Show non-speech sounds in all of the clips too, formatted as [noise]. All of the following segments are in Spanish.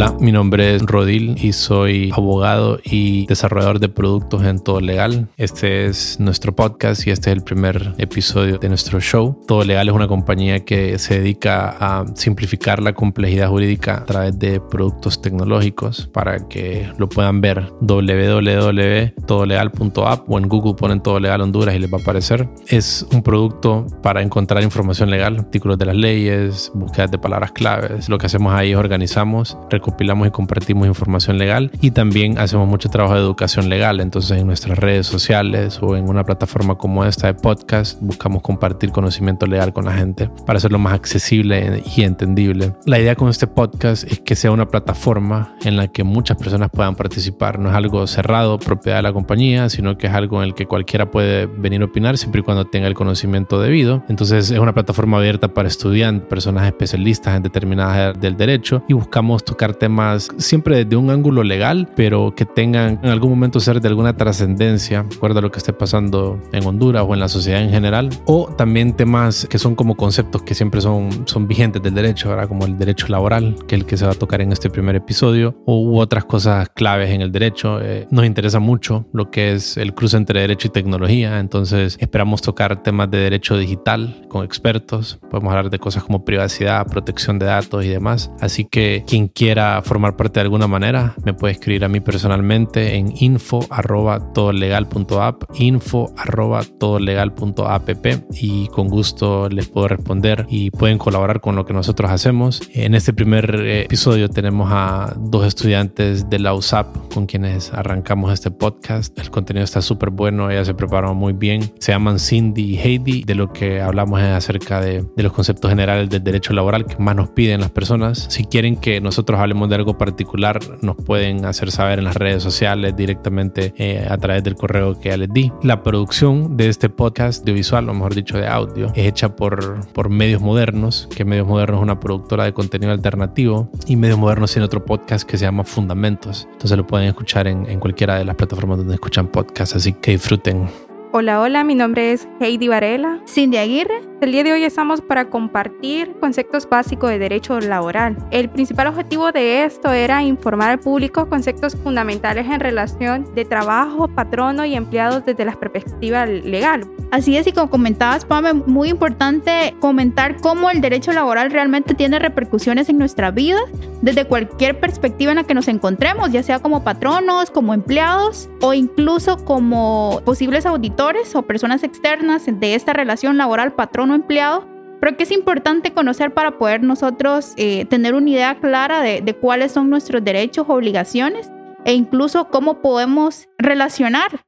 Hola, mi nombre es Rodil y soy abogado y desarrollador de productos en Todo Legal. Este es nuestro podcast y este es el primer episodio de nuestro show. Todo Legal es una compañía que se dedica a simplificar la complejidad jurídica a través de productos tecnológicos para que lo puedan ver www.todolegal.app o en Google ponen Todo Legal Honduras y les va a aparecer. Es un producto para encontrar información legal, artículos de las leyes, búsquedas de palabras claves. Lo que hacemos ahí es organizamos recopilamos y compartimos información legal y también hacemos mucho trabajo de educación legal. Entonces en nuestras redes sociales o en una plataforma como esta de podcast buscamos compartir conocimiento legal con la gente para hacerlo más accesible y entendible. La idea con este podcast es que sea una plataforma en la que muchas personas puedan participar. No es algo cerrado, propiedad de la compañía, sino que es algo en el que cualquiera puede venir a opinar siempre y cuando tenga el conocimiento debido. Entonces es una plataforma abierta para estudiantes, personas especialistas en determinadas áreas del derecho y buscamos tocar temas siempre desde un ángulo legal, pero que tengan en algún momento ser de alguna trascendencia, acuerdo a lo que esté pasando en Honduras o en la sociedad en general, o también temas que son como conceptos que siempre son, son vigentes del derecho, ¿verdad? como el derecho laboral, que es el que se va a tocar en este primer episodio, u otras cosas claves en el derecho. Eh, nos interesa mucho lo que es el cruce entre derecho y tecnología, entonces esperamos tocar temas de derecho digital con expertos, podemos hablar de cosas como privacidad, protección de datos y demás, así que quien quiera formar parte de alguna manera, me puede escribir a mí personalmente en info arroba todolegal.app, info arroba todolegal.app y con gusto les puedo responder y pueden colaborar con lo que nosotros hacemos. En este primer eh, episodio tenemos a dos estudiantes de la USAP con quienes arrancamos este podcast. El contenido está súper bueno, ellas se prepararon muy bien. Se llaman Cindy y Heidi. De lo que hablamos es acerca de, de los conceptos generales del derecho laboral que más nos piden las personas. Si quieren que nosotros hablemos de algo particular, nos pueden hacer saber en las redes sociales directamente eh, a través del correo que ya les di. La producción de este podcast audiovisual, o mejor dicho de audio, es hecha por, por Medios Modernos, que Medios Modernos es una productora de contenido alternativo y Medios Modernos tiene otro podcast que se llama Fundamentos. Entonces lo pueden escuchar en, en cualquiera de las plataformas donde escuchan podcasts, así que disfruten. Hola, hola, mi nombre es Heidi Varela. Cindy Aguirre. El día de hoy estamos para compartir conceptos básicos de derecho laboral. El principal objetivo de esto era informar al público conceptos fundamentales en relación de trabajo, patrono y empleados desde la perspectiva legal. Así es, y como comentabas, Pame, muy importante comentar cómo el derecho laboral realmente tiene repercusiones en nuestra vida desde cualquier perspectiva en la que nos encontremos, ya sea como patronos, como empleados o incluso como posibles auditores o personas externas de esta relación laboral patrono-empleado pero que es importante conocer para poder nosotros eh, tener una idea clara de, de, cuáles son nuestros derechos, obligaciones e incluso cómo podemos relacionar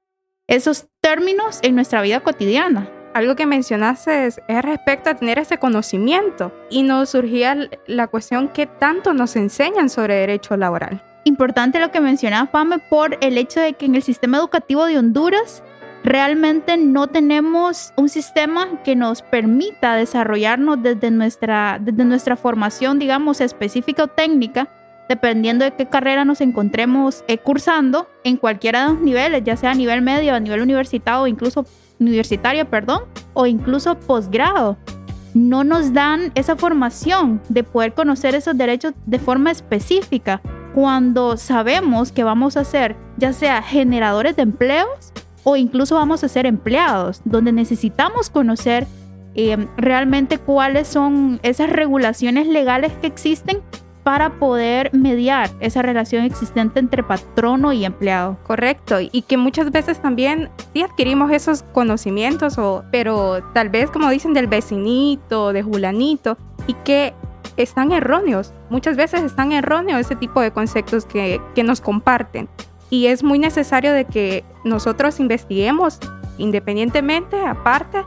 esos términos en nuestra vida cotidiana. Algo que mencionaste es, respecto a tener ese conocimiento y nos surgía la cuestión que tanto nos enseñan sobre derecho laboral. Importante lo que mencionaba Pame por el hecho de que en el sistema educativo de Honduras realmente no tenemos un sistema que nos permita desarrollarnos desde nuestra, desde nuestra formación, digamos, específica o técnica, dependiendo de qué carrera nos encontremos eh, cursando en cualquiera de los niveles, ya sea a nivel medio, a nivel universitario, incluso universitario, perdón, o incluso posgrado. No nos dan esa formación de poder conocer esos derechos de forma específica cuando sabemos que vamos a ser ya sea generadores de empleos o incluso vamos a ser empleados, donde necesitamos conocer eh, realmente cuáles son esas regulaciones legales que existen para poder mediar esa relación existente entre patrono y empleado. Correcto, y que muchas veces también sí adquirimos esos conocimientos, o, pero tal vez como dicen del vecinito, de Julanito, y que están erróneos. Muchas veces están erróneos ese tipo de conceptos que, que nos comparten. Y es muy necesario de que nosotros investiguemos independientemente, aparte,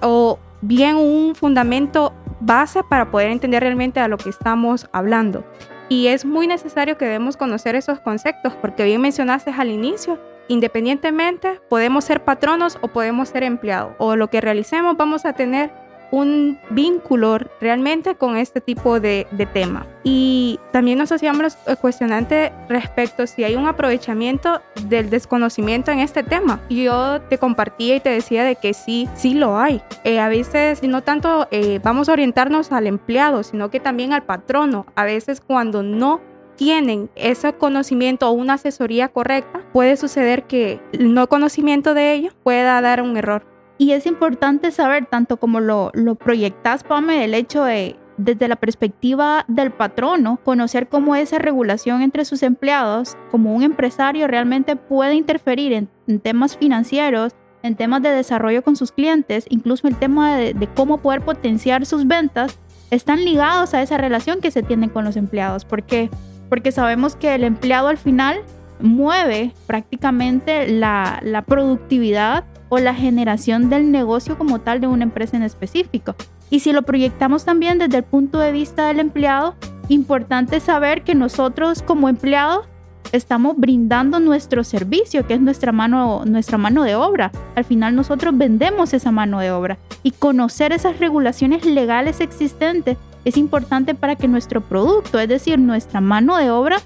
o bien un fundamento base para poder entender realmente a lo que estamos hablando. Y es muy necesario que debemos conocer esos conceptos, porque bien mencionaste al inicio, independientemente podemos ser patronos o podemos ser empleados, o lo que realicemos vamos a tener un vínculo realmente con este tipo de, tema. Y también nos hacíamos cuestionante respecto si hay un aprovechamiento del desconocimiento en este tema. Yo te compartía y te decía de que sí, sí lo hay. Eh, a veces no tanto eh, vamos a orientarnos al empleado, sino que también al patrono. A veces cuando no tienen ese conocimiento o una asesoría correcta, puede suceder que el no conocimiento de ello pueda dar un error. Y es importante saber, tanto como lo, lo proyectas, Pame, el hecho de, desde la perspectiva del patrono, conocer cómo esa regulación entre sus empleados, como un empresario, realmente puede interferir en, temas financieros, en temas de desarrollo con sus clientes, incluso el tema de, cómo poder potenciar sus ventas, están ligados a esa relación que se tiene con los empleados. ¿Por qué? Porque sabemos que el empleado al final mueve prácticamente la productividad o la generación del negocio como tal de una empresa en específico. Y si lo proyectamos también desde el punto de vista del empleado, importante saber que nosotros como empleados estamos brindando nuestro servicio, que es nuestra mano, nuestra mano de obra. Al final nosotros vendemos esa mano de obra y conocer esas regulaciones legales existentes es importante para que nuestro producto, es decir, nuestra mano de obra,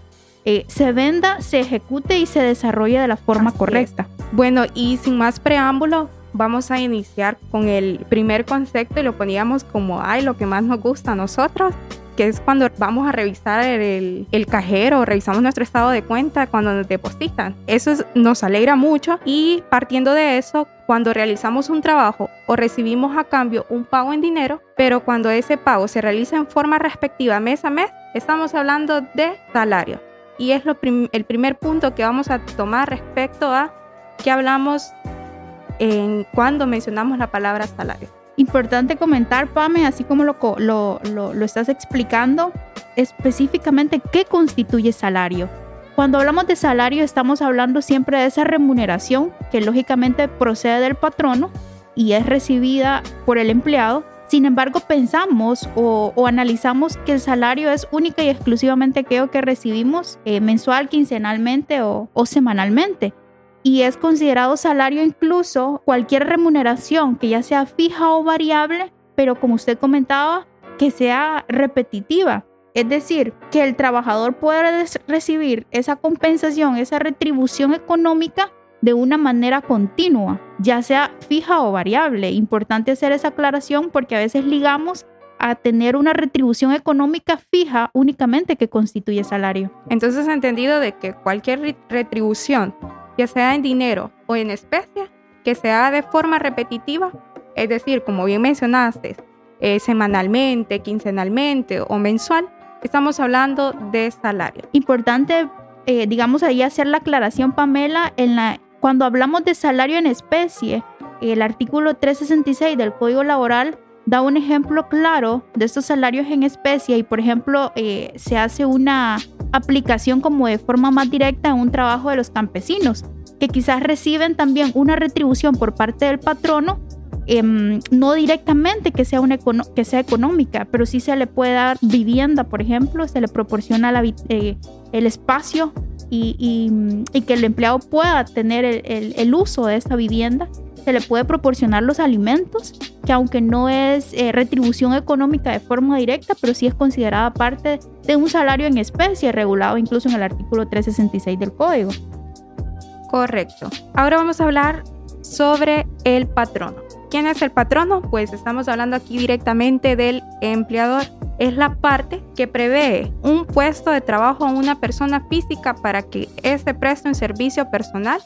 eh, se venda, se ejecute y se desarrolle de la forma correcta. Bueno, y sin más preámbulo, vamos a iniciar con el primer concepto y lo poníamos como, ay, lo que más nos gusta a nosotros, que es cuando vamos a revisar el, el, cajero, revisamos nuestro estado de cuenta cuando nos depositan. Eso nos alegra mucho y partiendo de eso, cuando realizamos un trabajo o recibimos a cambio un pago en dinero, pero cuando ese pago se realiza en forma respectiva mes a mes, estamos hablando de salario. Y es el primer punto que vamos a tomar respecto a que hablamos en cuando mencionamos la palabra salario. Importante comentar, Pame, así como lo, lo, lo, estás explicando, específicamente qué constituye salario. Cuando hablamos de salario estamos hablando siempre de esa remuneración que lógicamente procede del patrono y es recibida por el empleado. Sin embargo, pensamos o, analizamos que el salario es única y exclusivamente aquello que recibimos eh, mensual, quincenalmente o, o semanalmente y es considerado salario incluso cualquier remuneración que ya sea fija o variable, pero como usted comentaba, que sea repetitiva. Es decir, que el trabajador pueda recibir esa compensación, esa retribución económica de una manera continua, ya sea fija o variable. Importante hacer esa aclaración porque a veces ligamos a tener una retribución económica fija únicamente que constituye salario. Entonces, entendido de que cualquier retribución ya sea en dinero o en especie, que se haga de forma repetitiva, es decir, como bien mencionaste, eh, semanalmente, quincenalmente o mensual, estamos hablando de salario. Importante, eh, digamos ahí hacer la aclaración, Pamela, en la, cuando hablamos de salario en especie, el artículo 366 del Código Laboral da un ejemplo claro de estos salarios en especie y, por ejemplo, eh, se hace una aplicación como de forma más directa en un trabajo de los campesinos, que quizás reciben también una retribución por parte del patrono, em, no directamente que sea, una que sea económica, pero sí se le puede dar vivienda, por ejemplo, se le proporciona eh, el espacio y, que el empleado pueda tener el, uso de esa vivienda se le puede proporcionar los alimentos, que aunque no es eh, retribución económica de forma directa, pero sí es considerada parte de un salario en especie regulado incluso en el artículo 366 del código. Correcto. Ahora vamos a hablar sobre el patrono. ¿Quién es el patrono? Pues estamos hablando aquí directamente del empleador. Es la parte que prevé un puesto de trabajo a una persona física para que éste preste un servicio personal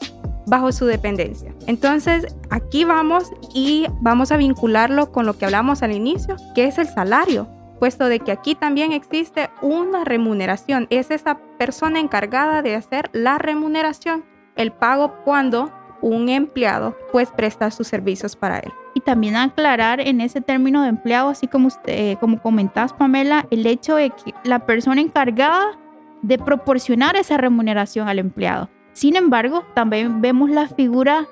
bajo su dependencia. Entonces, aquí vamos y vamos a vincularlo con lo que hablamos al inicio, que es el salario, puesto de que aquí también existe una remuneración. Es esa persona encargada de hacer la remuneración, el pago cuando un empleado pues presta sus servicios para él. Y también aclarar en ese término de empleado, así como, usted, eh, como comentás Pamela, el hecho de que la persona encargada de proporcionar esa remuneración al empleado. Sin embargo, también vemos la figura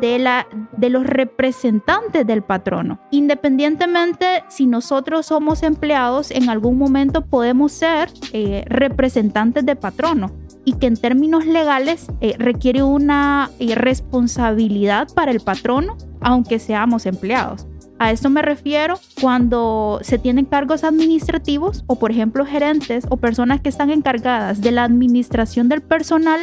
de, la, de los representantes del patrono. Independientemente si nosotros somos empleados, en algún momento podemos ser eh, representantes de patrono y que en términos legales eh, requiere una eh, responsabilidad para el patrono, aunque seamos empleados. A esto me refiero cuando se tienen cargos administrativos o por ejemplo gerentes o personas que están encargadas de la administración del personal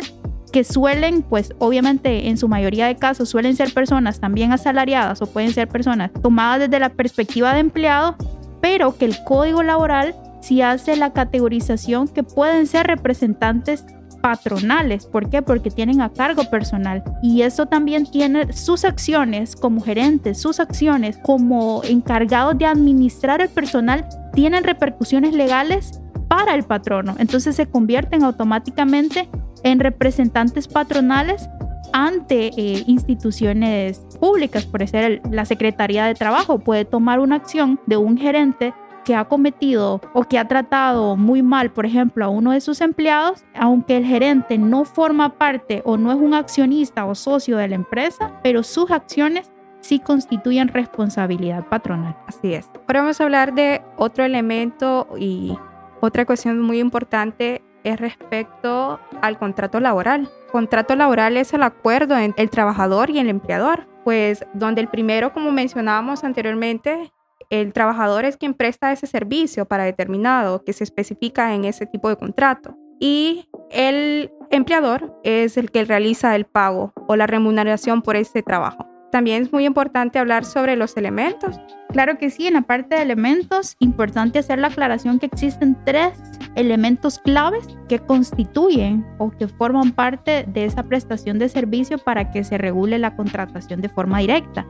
que suelen, pues obviamente en su mayoría de casos suelen ser personas también asalariadas o pueden ser personas tomadas desde la perspectiva de empleado, pero que el código laboral si hace la categorización que pueden ser representantes patronales. ¿Por qué? Porque tienen a cargo personal. Y eso también tiene sus acciones como gerentes, sus acciones como encargados de administrar el personal, tienen repercusiones legales para el patrono. Entonces se convierten automáticamente en representantes patronales ante eh, instituciones públicas, por ser la Secretaría de Trabajo puede tomar una acción de un gerente que ha cometido o que ha tratado muy mal, por ejemplo, a uno de sus empleados, aunque el gerente no forma parte o no es un accionista o socio de la empresa, pero sus acciones sí constituyen responsabilidad patronal. Así es. Ahora vamos a hablar de otro elemento y otra cuestión muy importante es respecto al contrato laboral. Contrato laboral es el acuerdo entre el trabajador y el empleador, pues donde el primero, como mencionábamos anteriormente, el trabajador es quien presta ese servicio para determinado que se especifica en ese tipo de contrato y el empleador es el que realiza el pago o la remuneración por ese trabajo. También es muy importante hablar sobre los elementos. Claro que sí, en la parte de elementos, importante hacer la aclaración que existen tres elementos claves que constituyen o que forman parte de esa prestación de servicio para que se regule la contratación de forma directa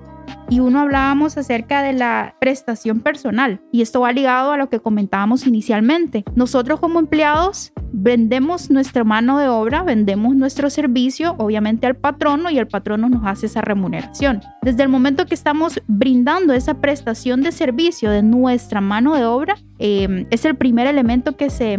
y uno hablábamos acerca de la prestación personal y esto va ligado a lo que comentábamos inicialmente. Nosotros como empleados vendemos nuestra mano de obra, vendemos nuestro servicio, obviamente al patrono y el patrono nos hace esa remuneración. Desde el momento que estamos brindando esa prestación de servicio de nuestra mano de obra, eh, es el primer elemento que se,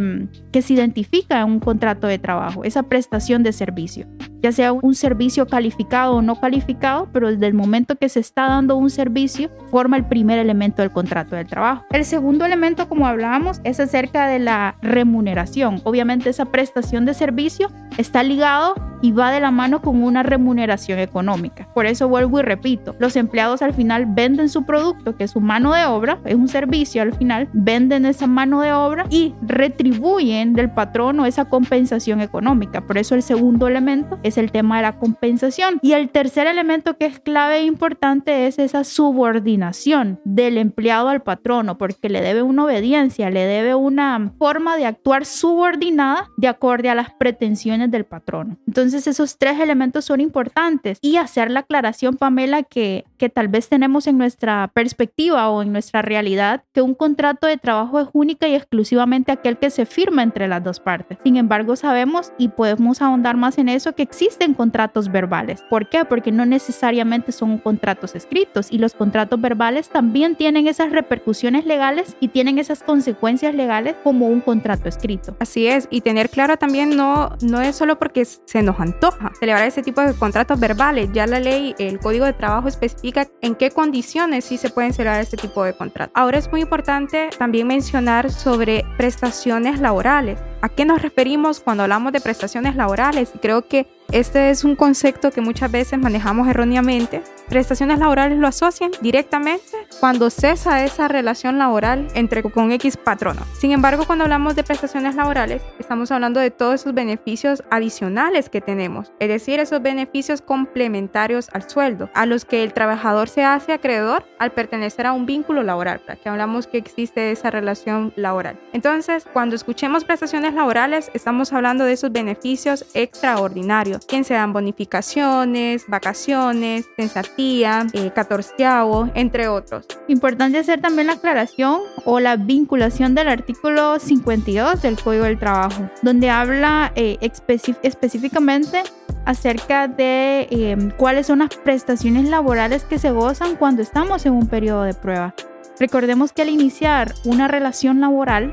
que se identifica en un contrato de trabajo, esa prestación de servicio ya sea un servicio calificado o no calificado, pero desde el momento que se está dando un servicio, forma el primer elemento del contrato de trabajo. El segundo elemento, como hablábamos, es acerca de la remuneración. Obviamente esa prestación de servicio está ligado y va de la mano con una remuneración económica. Por eso vuelvo y repito, los empleados al final venden su producto, que es su mano de obra, es un servicio al final, venden esa mano de obra y retribuyen del patrono esa compensación económica. Por eso el segundo elemento es el tema de la compensación. Y el tercer elemento que es clave e importante es esa subordinación del empleado al patrono, porque le debe una obediencia, le debe una forma de actuar subordinada de acorde a las pretensiones del patrono. Entonces esos tres elementos son importantes y hacer la aclaración, Pamela, que, que tal vez tenemos en nuestra perspectiva o en nuestra realidad que un contrato de trabajo es única y exclusivamente aquel que se firma entre las dos partes. Sin embargo, sabemos y podemos ahondar más en eso que existen contratos verbales. ¿Por qué? Porque no necesariamente son contratos escritos y los contratos verbales también tienen esas repercusiones legales y tienen esas consecuencias legales como un contrato escrito. Así es, y tener claro también no, no es solo porque se nos antoja celebrar ese tipo de contratos verbales, ya la ley, el Código de Trabajo especifica en qué condiciones sí se pueden celebrar este tipo de contratos. Ahora es muy importante también mencionar sobre prestaciones laborales. ¿A qué nos referimos cuando hablamos de prestaciones laborales? Creo que este es un concepto que muchas veces manejamos erróneamente. Prestaciones laborales lo asocian directamente cuando cesa esa relación laboral entre con X patrono. Sin embargo, cuando hablamos de prestaciones laborales, estamos hablando de todos esos beneficios adicionales que tenemos, es decir, esos beneficios complementarios al sueldo, a los que el trabajador se hace acreedor al pertenecer a un vínculo laboral, para que hablamos que existe esa relación laboral. Entonces, cuando escuchemos prestaciones laborales, estamos hablando de esos beneficios extraordinarios quien se dan bonificaciones, vacaciones, censatía, eh, catorceavo, entre otros. Importante hacer también la aclaración o la vinculación del artículo 52 del Código del Trabajo, donde habla eh, específicamente acerca de em, cuáles son las prestaciones laborales que se gozan cuando estamos en un periodo de prueba. Recordemos que al iniciar una relación laboral,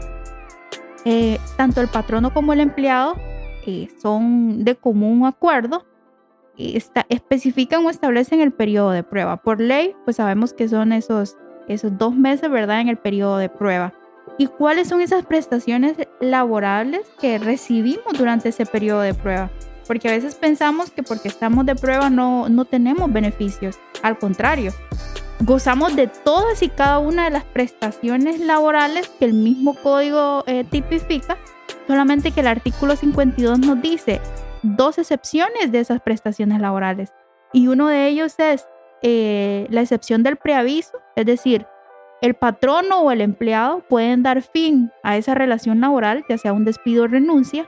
eh, tanto el patrono como el empleado son de común acuerdo, está, especifican o establecen el periodo de prueba. Por ley, pues sabemos que son esos, esos dos meses, ¿verdad?, en el periodo de prueba. ¿Y cuáles son esas prestaciones laborables que recibimos durante ese periodo de prueba? Porque a veces pensamos que porque estamos de prueba no, no tenemos beneficios. Al contrario, gozamos de todas y cada una de las prestaciones laborales que el mismo código eh, tipifica Solamente que el artículo 52 nos dice dos excepciones de esas prestaciones laborales. Y uno de ellos es eh, la excepción del preaviso, es decir, el patrono o el empleado pueden dar fin a esa relación laboral, ya sea un despido o renuncia,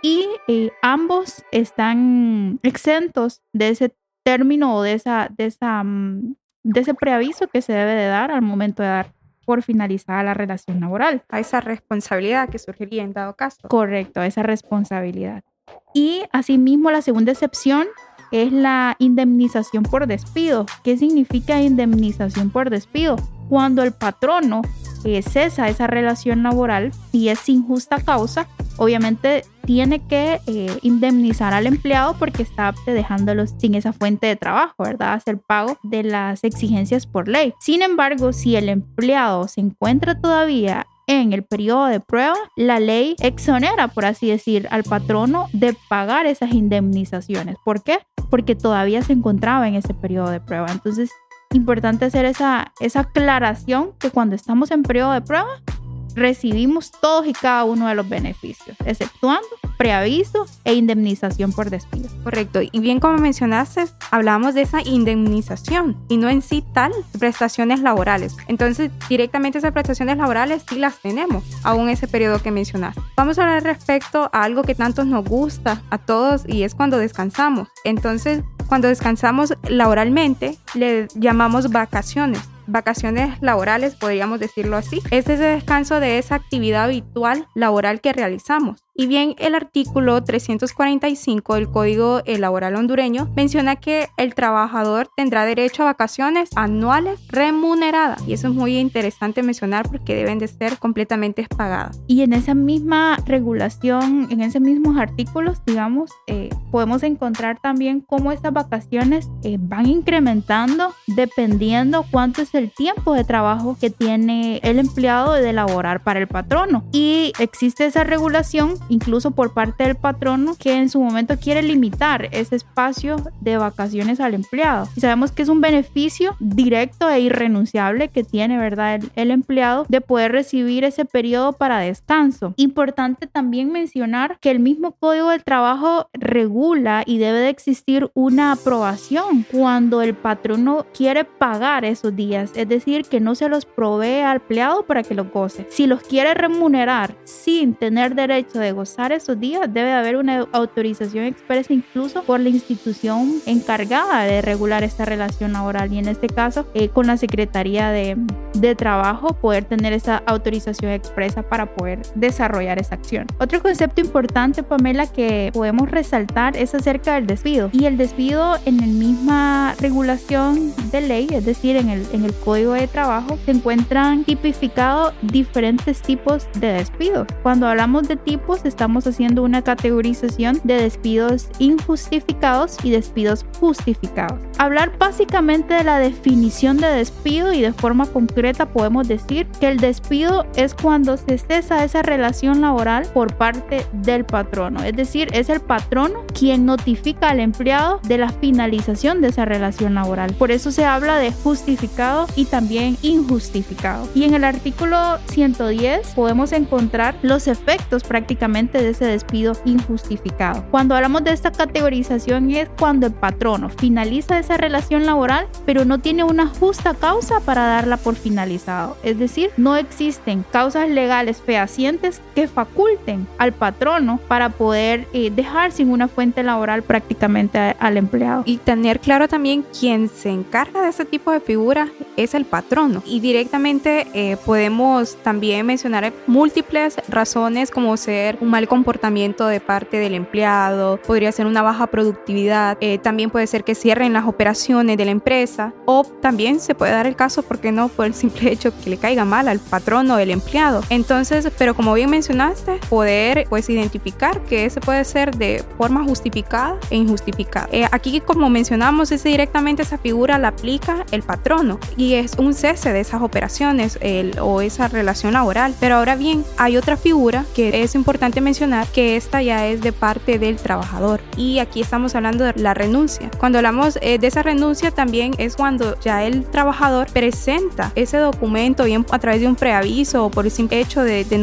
y eh, ambos están exentos de ese término o de, esa, de, esa, mm, de ese preaviso que se debe de dar al momento de dar por finalizada la relación laboral. A esa responsabilidad que surgiría en dado caso. Correcto, esa responsabilidad. Y asimismo la segunda excepción es la indemnización por despido. ¿Qué significa indemnización por despido? Cuando el patrono eh, cesa esa relación laboral y es sin justa causa, obviamente tiene que eh, indemnizar al empleado porque está dejándolo sin esa fuente de trabajo, ¿verdad? Hacer pago de las exigencias por ley. Sin embargo, si el empleado se encuentra todavía en el periodo de prueba, la ley exonera, por así decir, al patrono de pagar esas indemnizaciones. ¿Por qué? Porque todavía se encontraba en ese periodo de prueba. Entonces, importante hacer esa, esa aclaración que cuando estamos en periodo de prueba, recibimos todos y cada uno de los beneficios, exceptuando preaviso e indemnización por despido. Correcto. Y bien como mencionaste, hablamos de esa indemnización y no en sí tal prestaciones laborales. Entonces, directamente esas prestaciones laborales sí las tenemos, aún ese periodo que mencionaste. Vamos a hablar respecto a algo que tanto nos gusta a todos y es cuando descansamos. Entonces, cuando descansamos laboralmente, le llamamos vacaciones vacaciones laborales, podríamos decirlo así. Es ese descanso de esa actividad habitual laboral que realizamos. Y bien, el artículo 345 del Código Laboral hondureño menciona que el trabajador tendrá derecho a vacaciones anuales remuneradas. Y eso es muy interesante mencionar porque deben de ser completamente pagadas. Y en esa misma regulación, en esos mismos artículos, digamos, eh, podemos encontrar también cómo estas vacaciones eh, van incrementando dependiendo cuánto es el tiempo de trabajo que tiene el empleado de elaborar para el patrono. Y existe esa regulación incluso por parte del patrono que en su momento quiere limitar ese espacio de vacaciones al empleado. Y sabemos que es un beneficio directo e irrenunciable que tiene, ¿verdad? El, empleado de poder recibir ese periodo para descanso. Importante también mencionar que el mismo Código del Trabajo regula y debe de existir una aprobación cuando el patrono quiere pagar esos días, es decir, que no se los provee al empleado para que los goce. Si los quiere remunerar sin tener derecho de gozar esos días, debe haber una autorización expresa incluso por la institución encargada de regular esta relación laboral y en este caso eh, con la Secretaría de, de Trabajo poder tener esa autorización expresa para poder desarrollar esa acción. Otro concepto importante, Pamela, que podemos resaltar es acerca del despido y el despido en la misma regulación de ley, es decir, en el, en el Código de Trabajo, se encuentran tipificados diferentes tipos de despidos. Cuando hablamos de tipos, estamos haciendo una categorización de despidos injustificados y despidos justificados. Hablar básicamente de la definición de despido y de forma concreta podemos decir que el despido es cuando se cesa esa relación laboral por parte del patrono, es decir, es el patrono quien notifica al empleado de la finalización de esa relación laboral. Por eso se habla de justificado y también injustificado. Y en el artículo 110 podemos encontrar los efectos prácticamente de ese despido injustificado. Cuando hablamos de esta categorización es cuando el patrono finaliza esa relación laboral, pero no tiene una justa causa para darla por finalizado. Es decir, no existen causas legales fehacientes que faculten al patrono para poder eh, dejar sin una fuente laboral prácticamente al empleado. Y tener claro también quién se encarga de ese tipo de figura es el patrono. Y directamente eh, podemos también mencionar múltiples razones como ser un mal comportamiento de parte del empleado, podría ser una baja productividad, eh, también puede ser que cierren las operaciones de la empresa o también se puede dar el caso, porque no? Por el simple [laughs] hecho que le caiga mal al patrón o el empleado. Entonces, pero como bien mencionaste, poder pues identificar que ese puede ser de forma justificada e injustificada. Eh, aquí como mencionamos, ese directamente esa figura la aplica el patrono y es un cese de esas operaciones el, o esa relación laboral. Pero ahora bien, hay otra figura que es importante mencionar que esta ya es de parte del trabajador y aquí estamos hablando de la renuncia. Cuando hablamos eh, de esa renuncia también es cuando ya el trabajador presenta ese documento bien a través de un preaviso o por el simple hecho de, de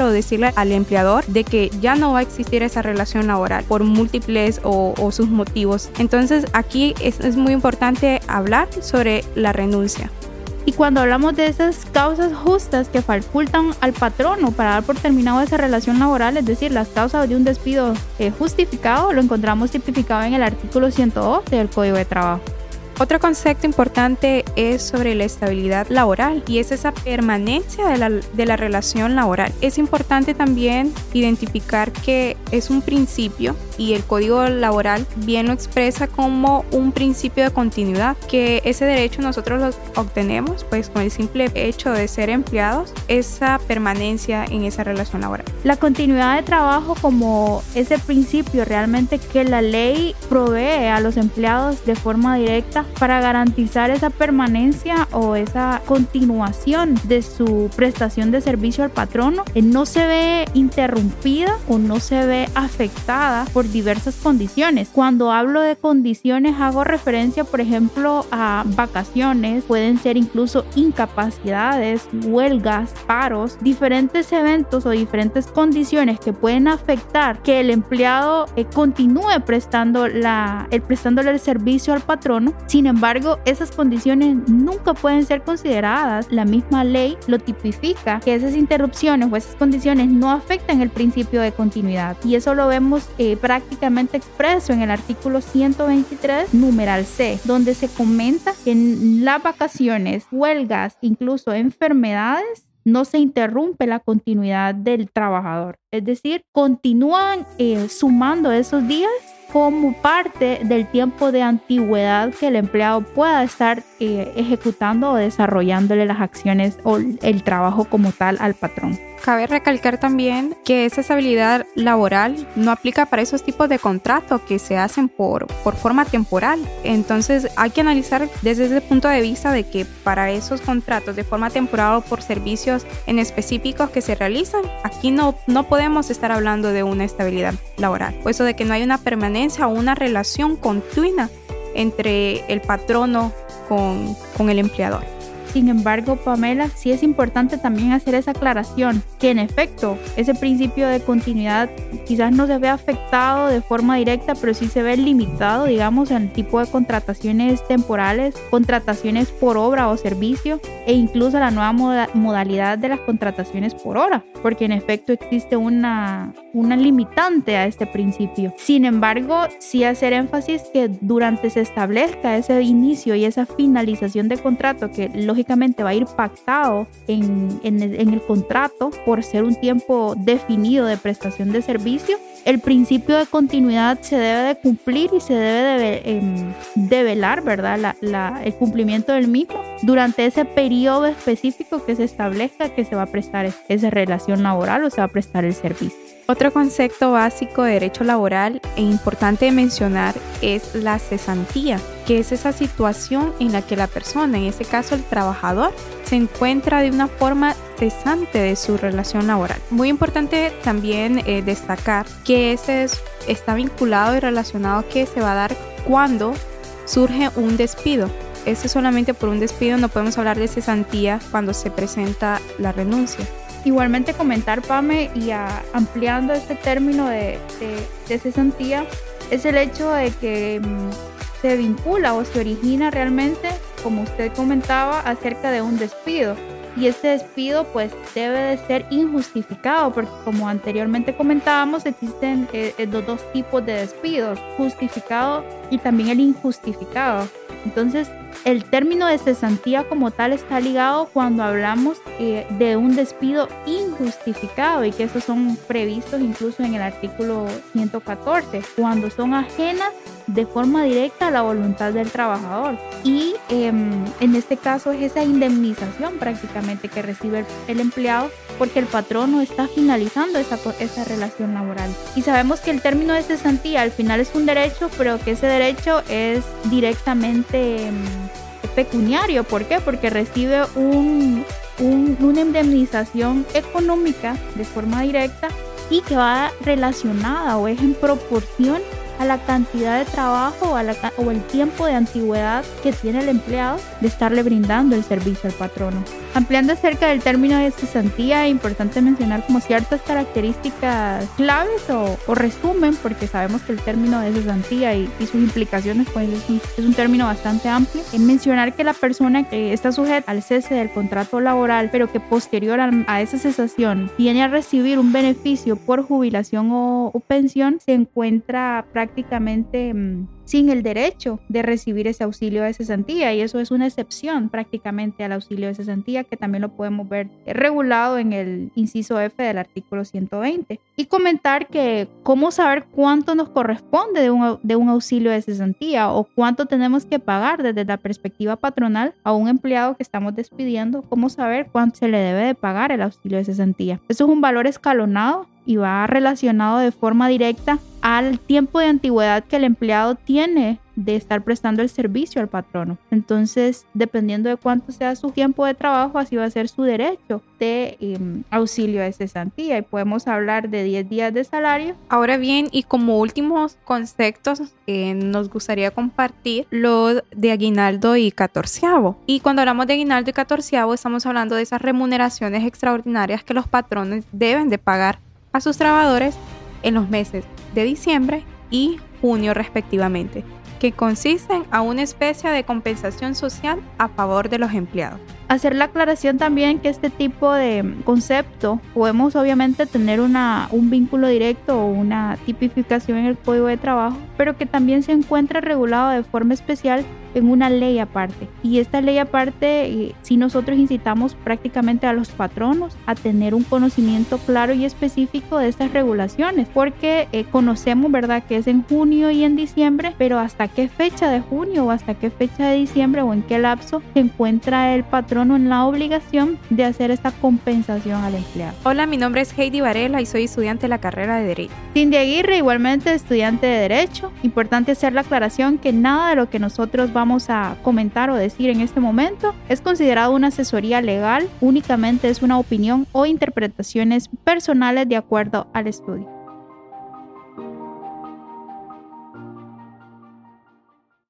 o decirle al empleador de que ya no va a existir esa relación laboral por múltiples o, sus motivos. Entonces aquí es muy importante hablar sobre la renuncia. Y cuando hablamos de esas causas justas que facultan al patrono para dar por terminado esa relación laboral, es decir, las causas de un despido eh, justificado, lo encontramos tipificado en el artículo 102 del Código de Trabajo. Otro concepto importante es sobre la estabilidad laboral y es esa permanencia de la, de la, relación laboral. Es importante también identificar que es un principio y el código laboral bien lo expresa como un principio de continuidad, que ese derecho nosotros lo obtenemos pues con el simple hecho de ser empleados, esa permanencia en esa relación laboral. La continuidad de trabajo como ese principio realmente que la ley provee a los empleados de forma directa para garantizar esa permanencia o esa continuación de su prestación de servicio al patrono eh, no se ve interrumpida o no se ve afectada por diversas condiciones. Cuando hablo de condiciones hago referencia por ejemplo a vacaciones, pueden ser incluso incapacidades, huelgas, paros, diferentes eventos o diferentes condiciones que pueden afectar que el empleado eh, continúe prestando la, el prestándole el servicio al patrono. Sin embargo, esas condiciones nunca pueden ser consideradas. La misma ley lo tipifica que esas interrupciones o esas condiciones no afectan el principio de continuidad. Y eso lo vemos eh, prácticamente expreso en el artículo 123, numeral C, donde se comenta que en las vacaciones, huelgas, incluso enfermedades, no se interrumpe la continuidad del trabajador. Es decir, continúan eh, sumando esos días como parte del tiempo de antigüedad que el empleado pueda estar eh, ejecutando o desarrollándole las acciones o el trabajo como tal al patrón. Cabe recalcar también que esa estabilidad laboral no aplica para esos tipos de contratos que se hacen por, por forma temporal. Entonces hay que analizar desde ese punto de vista de que para esos contratos de forma temporal o por servicios en específicos que se realizan, aquí no, no podemos estar hablando de una estabilidad laboral. Puesto de que no hay una permanencia una relación continua entre el patrono con, con el empleador. Sin embargo, Pamela, sí es importante también hacer esa aclaración, que en efecto, ese principio de continuidad quizás no se ve afectado de forma directa, pero sí se ve limitado, digamos, en el tipo de contrataciones temporales, contrataciones por obra o servicio, e incluso la nueva modalidad de las contrataciones por hora, porque en efecto existe una, una limitante a este principio. Sin embargo, sí hacer énfasis que durante se establezca ese inicio y esa finalización de contrato que los va a ir pactado en, el contrato por ser un tiempo definido de prestación de servicio, el principio de continuidad se debe de cumplir y se debe de, em, velar, ¿verdad? el cumplimiento del mismo durante ese periodo específico que se establezca que se va a prestar esa relación laboral o se va a prestar el servicio. Otro concepto básico de derecho laboral e importante de mencionar es la cesantía, que es esa situación en la que la persona, en este caso el trabajador, se encuentra de una forma cesante de su relación laboral. Muy importante también eh, destacar que ese está vinculado y relacionado que se va a dar cuando surge un despido. Ese solamente por un despido no podemos hablar de cesantía cuando se presenta la renuncia. Igualmente comentar, Pame, y ampliando este término de, de, cesantía, es el hecho de que mm, se vincula o se origina realmente, como usted comentaba, acerca de un despido. Y este despido pues debe de ser injustificado porque como anteriormente comentábamos existen eh, eh, los dos tipos de despidos, justificado y también el injustificado. Entonces el término de cesantía como tal está ligado cuando hablamos eh, de un despido injustificado y que esos son previstos incluso en el artículo 114, cuando son ajenas de forma directa a la voluntad del trabajador. Y em, en este caso es esa indemnización prácticamente que recibe el, empleado porque el patrón no está finalizando esa, esa relación laboral. Y sabemos que el término de cesantía al final es un derecho, pero que ese derecho es directamente em, pecuniario. ¿Por qué? Porque recibe un, una indemnización económica de forma directa y que va relacionada o es en proporción a la cantidad de trabajo o, a la, o el tiempo de antigüedad que tiene el empleado de estarle brindando el servicio al patrono. Ampliando acerca del término de cesantía, es importante mencionar como ciertas características claves o, resumen, porque sabemos que el término de cesantía y, sus implicaciones pues es un, término bastante amplio. En mencionar que la persona que está sujeta al cese del contrato laboral, pero que posterior a, esa cesación viene a recibir un beneficio por jubilación o, pensión, se encuentra prácticamente... Mm, sin el derecho de recibir ese auxilio de cesantía y eso es una excepción prácticamente al auxilio de cesantía que también lo podemos ver regulado en el inciso F del artículo 120 y comentar que cómo saber cuánto nos corresponde de un, de un auxilio de cesantía o cuánto tenemos que pagar desde la perspectiva patronal a un empleado que estamos despidiendo, cómo saber cuánto se le debe de pagar el auxilio de cesantía. Eso es un valor escalonado y va relacionado de forma directa al tiempo de antigüedad que el empleado tiene de estar prestando el servicio al patrono. Entonces, dependiendo de cuánto sea su tiempo de trabajo, así va a ser su derecho de em, auxilio de cesantía y podemos hablar de 10 días de salario. Ahora bien, y como últimos conceptos, eh, nos gustaría compartir lo de aguinaldo y catorceavo. Y cuando hablamos de aguinaldo y catorceavo, estamos hablando de esas remuneraciones extraordinarias que los patrones deben de pagar a sus trabajadores en los meses de diciembre y junio respectivamente, que consisten a una especie de compensación social a favor de los empleados. Hacer la aclaración también que este tipo de concepto podemos obviamente tener una, un vínculo directo o una tipificación en el código de trabajo, pero que también se encuentra regulado de forma especial en una ley aparte. Y esta ley aparte, eh, si nosotros incitamos prácticamente a los patronos a tener un conocimiento claro y específico de estas regulaciones, porque eh, conocemos, ¿verdad?, que es en junio y en diciembre, pero hasta qué fecha de junio o hasta qué fecha de diciembre o en qué lapso se encuentra el patrono en la obligación de hacer esta compensación al empleado. Hola, mi nombre es Heidi Varela y soy estudiante de la carrera de Derecho. Cindy Aguirre, igualmente estudiante de Derecho. Importante hacer la aclaración que nada de lo que nosotros vamos vamos a comentar o decir en este momento es considerado una asesoría legal, únicamente es una opinión o interpretaciones personales de acuerdo al estudio.